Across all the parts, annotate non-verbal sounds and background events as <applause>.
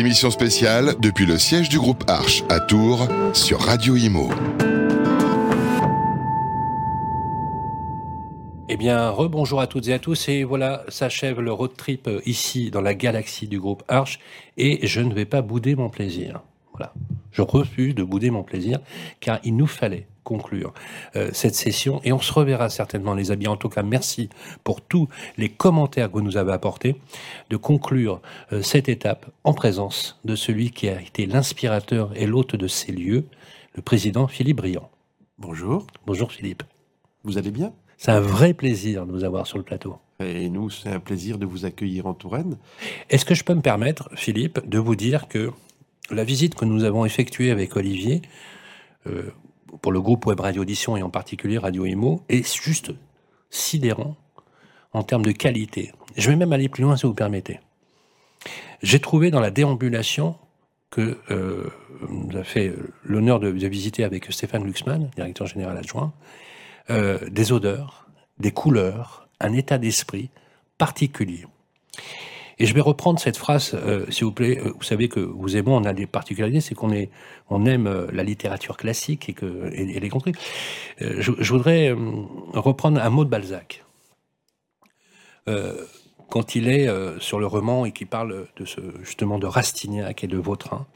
Émission spéciale depuis le siège du groupe Arche à Tours sur Radio Imo. Eh bien, rebonjour à toutes et à tous. Et voilà, s'achève le road trip euh, ici dans la galaxie du groupe Arche. Et je ne vais pas bouder mon plaisir. Voilà. Je refuse de bouder mon plaisir car il nous fallait conclure euh, cette session et on se reverra certainement les amis. En tout cas, merci pour tous les commentaires que vous nous avez apportés de conclure euh, cette étape en présence de celui qui a été l'inspirateur et l'hôte de ces lieux, le président Philippe Briand. Bonjour. Bonjour Philippe. Vous allez bien? C'est un vrai plaisir de vous avoir sur le plateau. Et nous, c'est un plaisir de vous accueillir en Touraine. Est-ce que je peux me permettre, Philippe, de vous dire que la visite que nous avons effectuée avec Olivier, euh, pour le groupe Web Radio Audition et en particulier Radio Imo, est juste sidérant en termes de qualité. Je vais même aller plus loin si vous permettez. J'ai trouvé dans la déambulation que euh, nous a fait l'honneur de, de, visiter avec Stéphane Luxman, directeur général adjoint, euh, des odeurs, des couleurs, un état d'esprit particulier. Et je vais reprendre cette phrase, euh, s'il vous plaît. Vous savez que vous et moi, on a des particularités, c'est qu'on est, on aime euh, la littérature classique et que et, et les contrées. Euh, je, voudrais euh, reprendre un mot de Balzac. Euh, quand il est euh, sur le roman et qui parle justement de Rastignac et de Vautrin,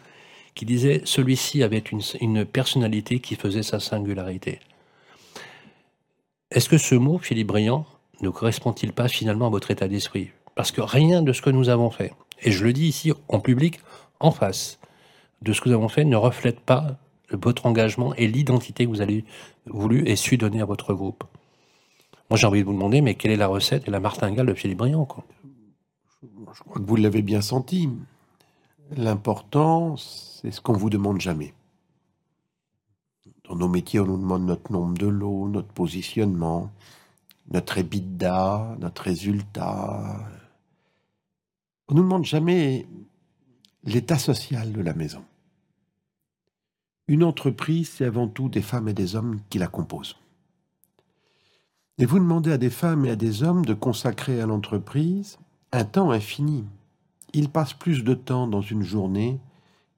qui disait celui-ci avait une personnalité qui faisait sa singularité. Est-ce que ce mot, Philippe Briand, ne correspond-il pas finalement à votre état d'esprit? Parce que rien de ce que nous avons fait, et je le dis ici en public, en face, de ce que nous avons fait ne reflète pas votre engagement et l'identité que vous avez voulu et su donner à votre groupe. Moi, j'ai envie de vous demander, mais quelle est la recette et la martingale de Philippe Briand quoi? Je crois que vous l'avez bien senti. L'important, c'est ce qu'on vous demande jamais. Dans nos métiers, on nous demande notre nombre de lots, notre positionnement, notre EBITDA, notre résultat, ne nous demande jamais l'état social de la maison. Une entreprise, c'est avant tout des femmes et des hommes qui la composent. Et vous demandez à des femmes et à des hommes de consacrer à l'entreprise un temps infini. Ils passent plus de temps dans une journée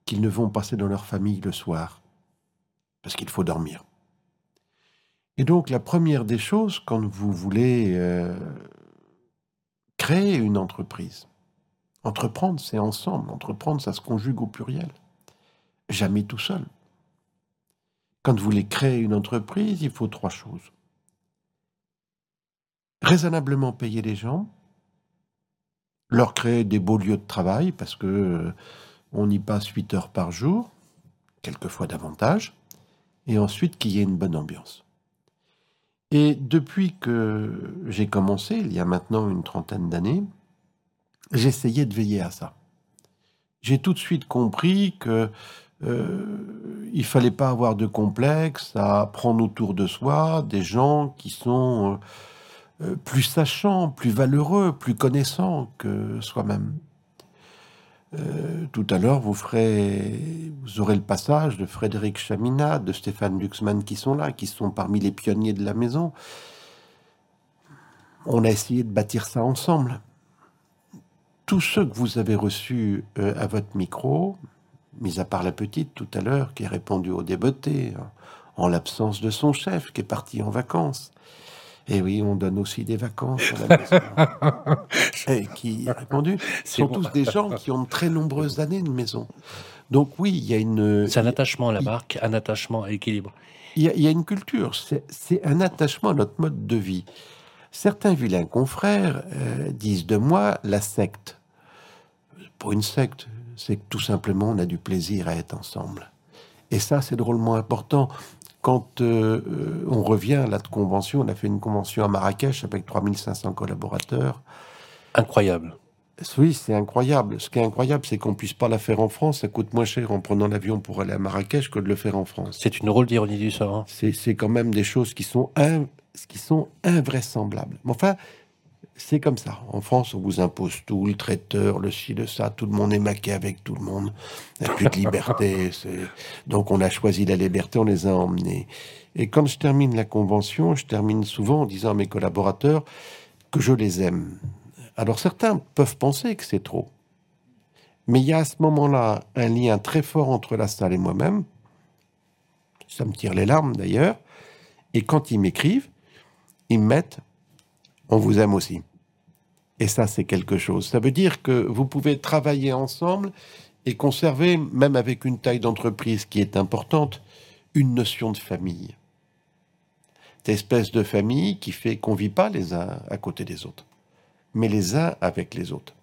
qu'ils ne vont passer dans leur famille le soir, parce qu'il faut dormir. Et donc la première des choses, quand vous voulez euh, créer une entreprise, Entreprendre, c'est ensemble. Entreprendre, ça se conjugue au pluriel. Jamais tout seul. Quand vous voulez créer une entreprise, il faut trois choses. Raisonnablement payer les gens, leur créer des beaux lieux de travail, parce que euh, on y passe 8 heures par jour, quelquefois davantage, et ensuite qu'il y ait une bonne ambiance. Et depuis que j'ai commencé, il y a maintenant une trentaine d'années, j'essayais de veiller à ça. J'ai tout de suite compris que euh, il fallait pas avoir de complexe à prendre autour de soi des gens qui sont euh, euh, plus sachants, plus valeureux, plus connaissants que soi-même. Euh, tout à l'heure, vous aurez le passage de Frédéric Chaminat, de Stéphane Luxman qui sont là, qui sont parmi les pionniers de la maison. On a essayé de bâtir ça ensemble tous ceux que vous avez reçus euh, à votre micro, mis à part la petite tout à l'heure qui a répondu au débeauté, hein, en l'absence de son chef qui est parti en vacances. Et oui, on donne aussi des vacances à la maison. <laughs> Et qui a répondu Ce sont bon. tous des gens qui ont de très nombreuses années de maison. Donc oui, il y a une... C'est un attachement à la marque, un attachement à l'équilibre. Il y, a, il y a une culture, c'est un attachement à notre mode de vie. Certains vilains confrères euh, disent de moi la secte. Pour une secte, c'est que tout simplement on a du plaisir à être ensemble. Et ça, c'est drôlement important. Quand euh, on revient à la convention, on a fait une convention à Marrakech avec 3500 collaborateurs. Incroyable. Oui, c'est incroyable. Ce qui est incroyable, c'est qu'on puisse pas la faire en France. Ça coûte moins cher en prenant l'avion pour aller à Marrakech que de le faire en France. C'est une rôle d'ironie du sort. Hein. C'est quand même des choses qui sont in qui sont invraisemblables. Mais enfin, c'est comme ça. En France, on vous impose tout, le traiteur, le ci, le ça, tout le monde est maqué avec tout le monde. Il n'y a plus de liberté. <laughs> Donc on a choisi la liberté, on les a emmenés. Et quand je termine la convention, je termine souvent en disant à mes collaborateurs que je les aime. Alors certains peuvent penser que c'est trop. Mais il y a à ce moment-là un lien très fort entre la salle et moi-même. Ça me tire les larmes d'ailleurs. Et quand ils m'écrivent, ils me mettent On vous aime aussi. Et ça, c'est quelque chose. Ça veut dire que vous pouvez travailler ensemble et conserver, même avec une taille d'entreprise qui est importante, une notion de famille. Cette espèce de famille qui fait qu'on ne vit pas les uns à côté des autres, mais les uns avec les autres.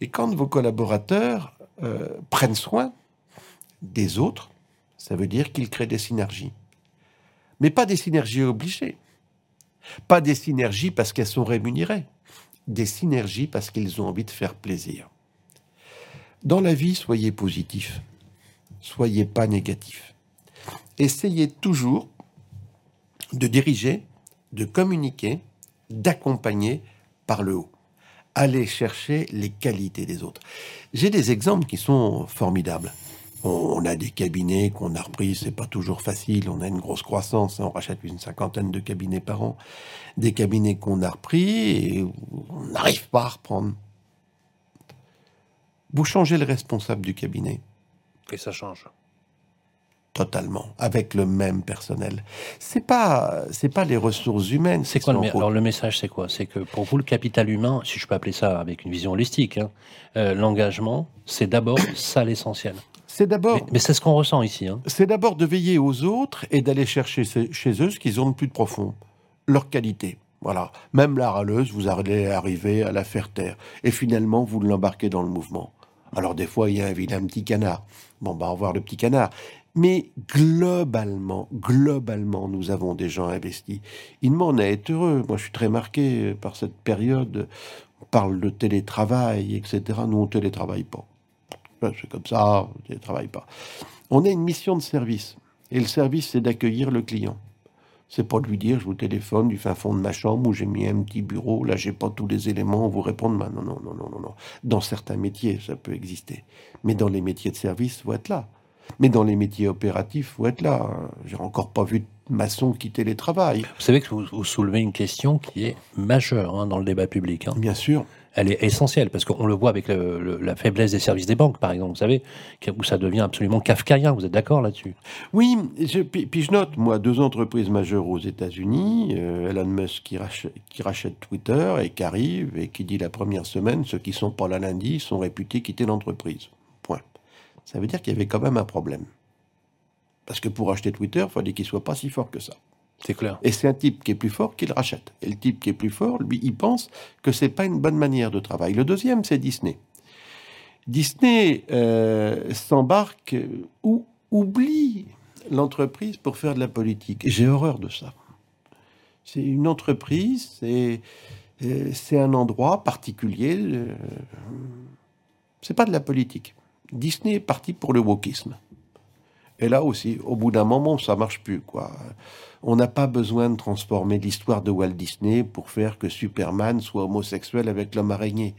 Et quand vos collaborateurs euh, prennent soin des autres, ça veut dire qu'ils créent des synergies. Mais pas des synergies obligées. Pas des synergies parce qu'elles sont rémunérées. Des synergies parce qu'ils ont envie de faire plaisir. Dans la vie, soyez positif. Soyez pas négatif. Essayez toujours de diriger, de communiquer, d'accompagner par le haut. Allez chercher les qualités des autres. J'ai des exemples qui sont formidables. On a des cabinets qu'on a repris, c'est pas toujours facile, on a une grosse croissance, on rachète une cinquantaine de cabinets par an. Des cabinets qu'on a repris et on n'arrive pas à reprendre. Vous changez le responsable du cabinet. Et ça change. Totalement, avec le même personnel. C'est pas, c'est pas les ressources humaines. C'est quoi le, alors le message, c'est quoi? C'est que pour vous, le capital humain, si je peux appeler ça avec une vision holistique, hein, euh, l'engagement, c'est d'abord ça l'essentiel. C'est d'abord. Mais, c'est ce qu'on ressent ici. Hein. C'est d'abord de veiller aux autres et d'aller chercher chez eux ce qu'ils ont de plus de profond, leur qualité. Voilà. Même la râleuse, vous allez arriver à la faire taire. Et finalement, vous l'embarquez dans le mouvement. Alors des fois, il y a un petit canard. Bon, bah, au revoir le petit canard. Mais globalement, globalement, nous avons des gens investis. Il m'en est heureux. Moi, je suis très marqué par cette période. On parle de télétravail, etc. Nous, on ne télétravaille pas. C'est comme ça, on ne télétravaille pas. On a une mission de service. Et le service, c'est d'accueillir le client. C'est pas de lui dire, je vous téléphone du fin fond de ma chambre où j'ai mis un petit bureau, là j'ai pas tous les éléments, vous répondre. Non, non, non, non, non, non. Dans certains métiers, ça peut exister. Mais dans les métiers de service, faut être là. Mais dans les métiers opératifs, faut être là. J'ai encore pas vu de maçon quitter les travails. Vous savez que vous, soulevez une question qui est majeure hein, dans le débat public. Hein. Bien sûr elle est essentielle parce qu'on le voit avec la faiblesse des services des banques, par exemple, vous savez, où ça devient absolument kafkaïen. Vous êtes d'accord là-dessus? Oui, puis, je note, moi, deux entreprises majeures aux États-Unis, euh, Elon Musk qui rachète, qui rachète, Twitter et qui arrive et qui dit la première semaine, ceux qui sont pas là lundi sont réputés quitter l'entreprise. Point. Ça veut dire qu'il y avait quand même un problème. Parce que pour acheter Twitter, il fallait qu'il soit pas si fort que ça. C'est clair. Et c'est un type qui est plus fort qui le rachète. Et le type qui est plus fort, lui, il pense que c'est pas une bonne manière de travail. Le deuxième, c'est Disney. Disney euh, s'embarque ou oublie l'entreprise pour faire de la politique. J'ai horreur de ça. C'est une entreprise, c'est euh, c'est un endroit particulier. Euh, c'est pas de la politique. Disney est parti pour le wokisme. Et là aussi, au bout d'un moment, ça marche plus, quoi. On n'a pas besoin de transformer l'histoire de Walt Disney pour faire que Superman soit homosexuel avec l'homme araignée.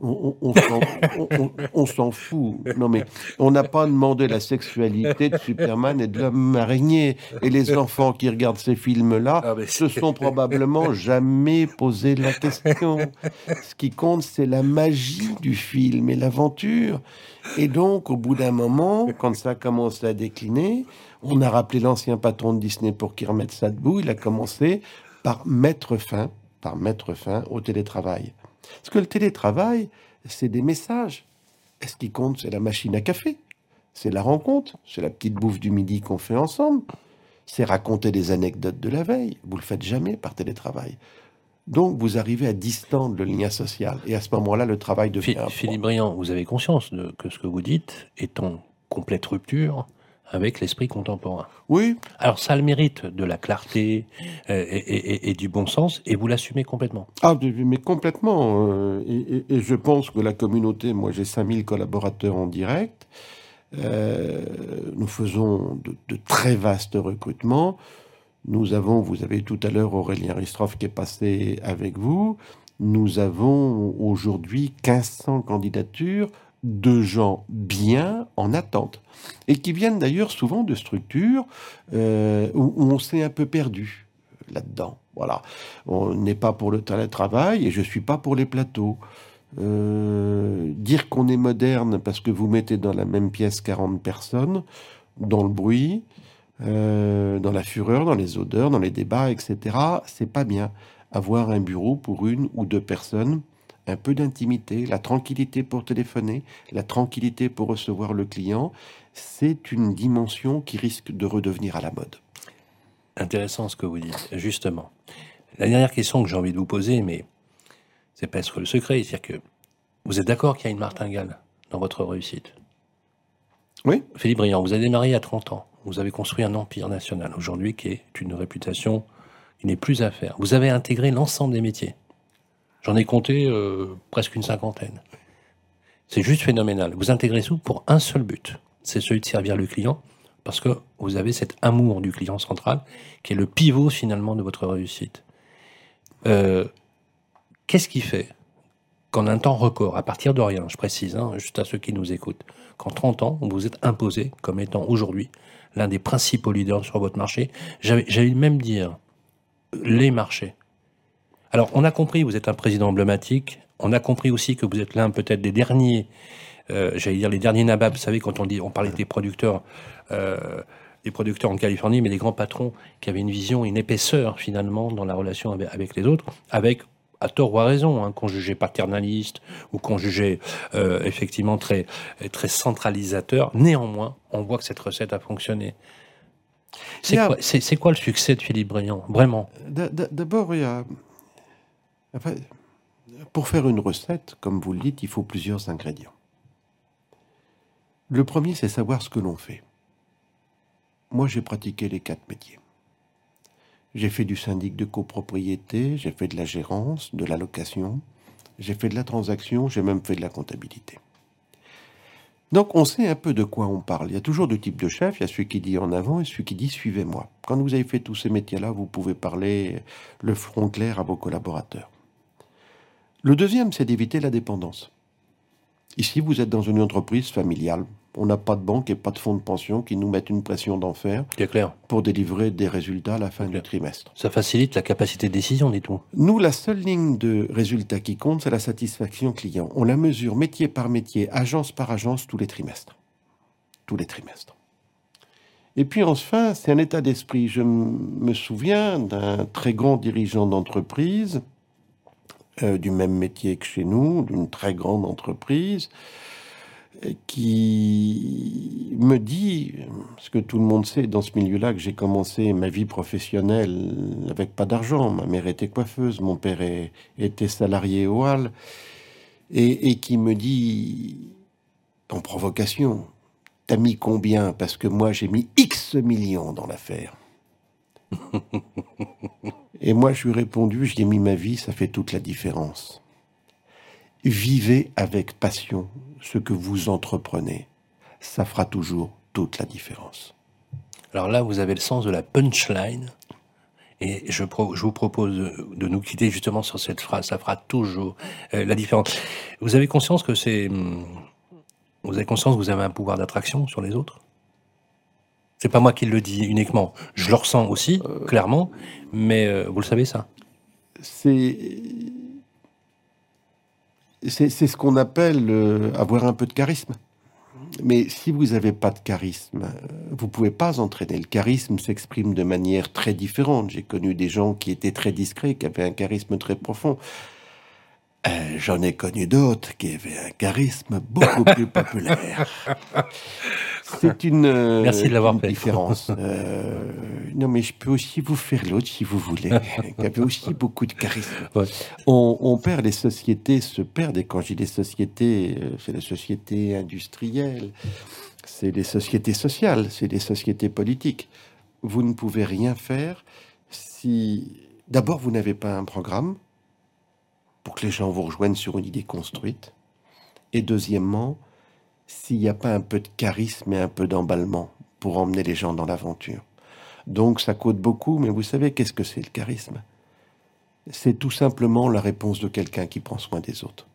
On, s'en fout. Non, mais on n'a pas demandé la sexualité de Superman et de l'homme araignée. Et les enfants qui regardent ces films-là ah, se sont probablement jamais posé la question. Ce qui compte, c'est la magie du film et l'aventure. Et donc, au bout d'un moment, quand ça commence à décliner, on a rappelé l'ancien patron de Disney pour qu'il remette ça debout. Il a commencé par mettre fin, par mettre fin au télétravail. Parce que le télétravail, c'est des messages? est ce qui compte, c'est la machine à café, c'est la rencontre, c'est la petite bouffe du midi qu'on fait ensemble, c'est raconter des anecdotes de la veille? Vous le faites jamais par télétravail. Donc, vous arrivez à distendre le lien social. Et à ce moment-là, le travail devient. Philippe Briand, vous avez conscience que ce que vous dites est en complète rupture avec l'esprit contemporain. Oui. Alors ça a le mérite de la clarté euh, et, du bon sens, et vous l'assumez complètement. Ah, mais complètement. Euh, et, je pense que la communauté, moi j'ai 5000 collaborateurs en direct, euh, nous faisons de, très vastes recrutements. Nous avons, vous avez tout à l'heure Aurélien Ristroff qui est passé avec vous, nous avons aujourd'hui 1500 candidatures de gens bien en attente et qui viennent d'ailleurs souvent de structures euh, où, on s'est un peu perdu là-dedans. Voilà, on n'est pas pour le télétravail et je suis pas pour les plateaux. Euh, dire qu'on est moderne parce que vous mettez dans la même pièce 40 personnes, dans le bruit, euh, dans la fureur, dans les odeurs, dans les débats, etc., c'est pas bien. Avoir un bureau pour une ou deux personnes, un peu d'intimité, la tranquillité pour téléphoner, la tranquillité pour recevoir le client, c'est une dimension qui risque de redevenir à la mode. Intéressant ce que vous dites, justement. La dernière question que j'ai envie de vous poser, mais c'est presque le secret, c'est-à-dire que vous êtes d'accord qu'il y a une martingale dans votre réussite? Oui. Philippe Briand, vous avez démarré à 30 ans. Vous avez construit un empire national aujourd'hui qui est une réputation qui n'est plus à faire. Vous avez intégré l'ensemble des métiers. J'en ai compté euh, presque une cinquantaine. C'est juste phénoménal. Vous intégrez tout pour un seul but, c'est celui de servir le client, parce que vous avez cet amour du client central qui est le pivot finalement de votre réussite. Euh, Qu'est-ce qui fait qu'en un temps record, à partir de rien, je précise, hein, juste à ceux qui nous écoutent, qu'en 30 ans, vous vous êtes imposé comme étant aujourd'hui l'un des principaux leaders sur votre marché, j'allais même dire les marchés. Alors, on a compris, vous êtes un président emblématique, on a compris aussi que vous êtes l'un peut-être des derniers, euh, j'allais dire les derniers nababs, vous savez, quand on dit, on parlait des producteurs, euh, des producteurs en Californie, mais des grands patrons qui avaient une vision, une épaisseur finalement dans la relation avec, avec les autres, avec à tort ou à raison, hein, qu'on jugeait paternaliste ou qu'on jugeait euh, effectivement très, très centralisateur. Néanmoins, on voit que cette recette a fonctionné. C'est quoi, quoi, le succès de Philippe Briand, vraiment? D'abord, il y a... pour faire une recette, comme vous le dites, il faut plusieurs ingrédients. Le premier, c'est savoir ce que l'on fait. Moi, j'ai pratiqué les quatre métiers. J'ai fait du syndic de copropriété, j'ai fait de la gérance, de la location, j'ai fait de la transaction, j'ai même fait de la comptabilité. Donc on sait un peu de quoi on parle. Il y a toujours deux types de chefs. Il y a celui qui dit en avant et celui qui dit suivez-moi. Quand vous avez fait tous ces métiers-là, vous pouvez parler le front clair à vos collaborateurs. Le deuxième, c'est d'éviter la dépendance. Ici, vous êtes dans une entreprise familiale on n'a pas de banque et pas de fonds de pension qui nous mettent une pression d'enfer pour délivrer des résultats à la fin du trimestre. Ça facilite la capacité de décision, dit tout. Nous, la seule ligne de résultat qui compte, c'est la satisfaction client. On la mesure métier par métier, agence par agence, tous les trimestres. Tous les trimestres. Et puis enfin, c'est un état d'esprit. Je me souviens d'un très grand dirigeant d'entreprise, euh, du même métier que chez nous, d'une très grande entreprise, qui me dit, ce que tout le monde sait dans ce milieu-là, que j'ai commencé ma vie professionnelle avec pas d'argent. Ma mère était coiffeuse, mon père était salarié au Hall, et, qui me dit, en provocation, t'as mis combien? Parce que moi j'ai mis X millions dans l'affaire. Et moi je lui ai répondu, j'y ai mis ma vie, ça fait toute la différence. Vivez avec passion ce que vous entreprenez. Ça fera toujours toute la différence. Alors là, vous avez le sens de la punchline. Et je, vous propose de nous quitter justement sur cette phrase. Ça fera toujours euh, la différence. Vous avez conscience que c'est. Hmm, vous avez conscience que vous avez un pouvoir d'attraction sur les autres? C'est pas moi qui le dis uniquement. Je le ressens aussi, euh. clairement. Mais euh, vous le savez, ça C'est c'est ce qu'on appelle euh, avoir un peu de charisme. Mais si vous n'avez pas de charisme, vous pouvez pas entraîner. Le charisme s'exprime de manière très différente. J'ai connu des gens qui étaient très discrets, qui avaient un charisme très profond. Euh, j'en ai connu d'autres qui avaient un charisme beaucoup <laughs> plus populaire. C'est une, euh, Merci de l'avoir fait. différence. Euh, non, mais je peux aussi vous faire l'autre si vous voulez. <laughs> Il y avait aussi beaucoup de charisme. On, perd les sociétés, se perdent. Et quand je dis les sociétés, c'est les sociétés industrielles, c'est les sociétés sociales, c'est les sociétés politiques. Vous ne pouvez rien faire si, d'abord, vous n'avez pas un programme pour que les gens vous rejoignent sur une idée construite. Et deuxièmement, s'il n'y a pas un peu de charisme et un peu d'emballement pour emmener les gens dans l'aventure. Donc ça coûte beaucoup, mais vous savez qu'est-ce que c'est le charisme? C'est tout simplement la réponse de quelqu'un qui prend soin des autres.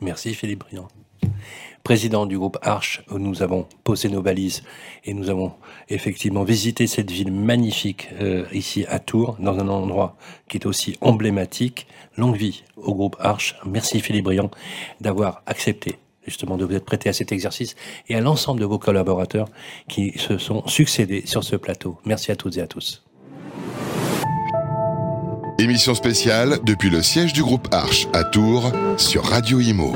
Merci Philippe Briand président du groupe Arche, où nous avons posé nos valises et nous avons effectivement visité cette ville magnifique euh, ici à Tours, dans un endroit qui est aussi emblématique. Longue vie au groupe Arche. Merci Philippe Briand d'avoir accepté justement de vous être prêté à cet exercice et à l'ensemble de vos collaborateurs qui se sont succédés sur ce plateau. Merci à toutes et à tous. Émission spéciale depuis le siège du groupe Arche à Tours sur Radio Imo.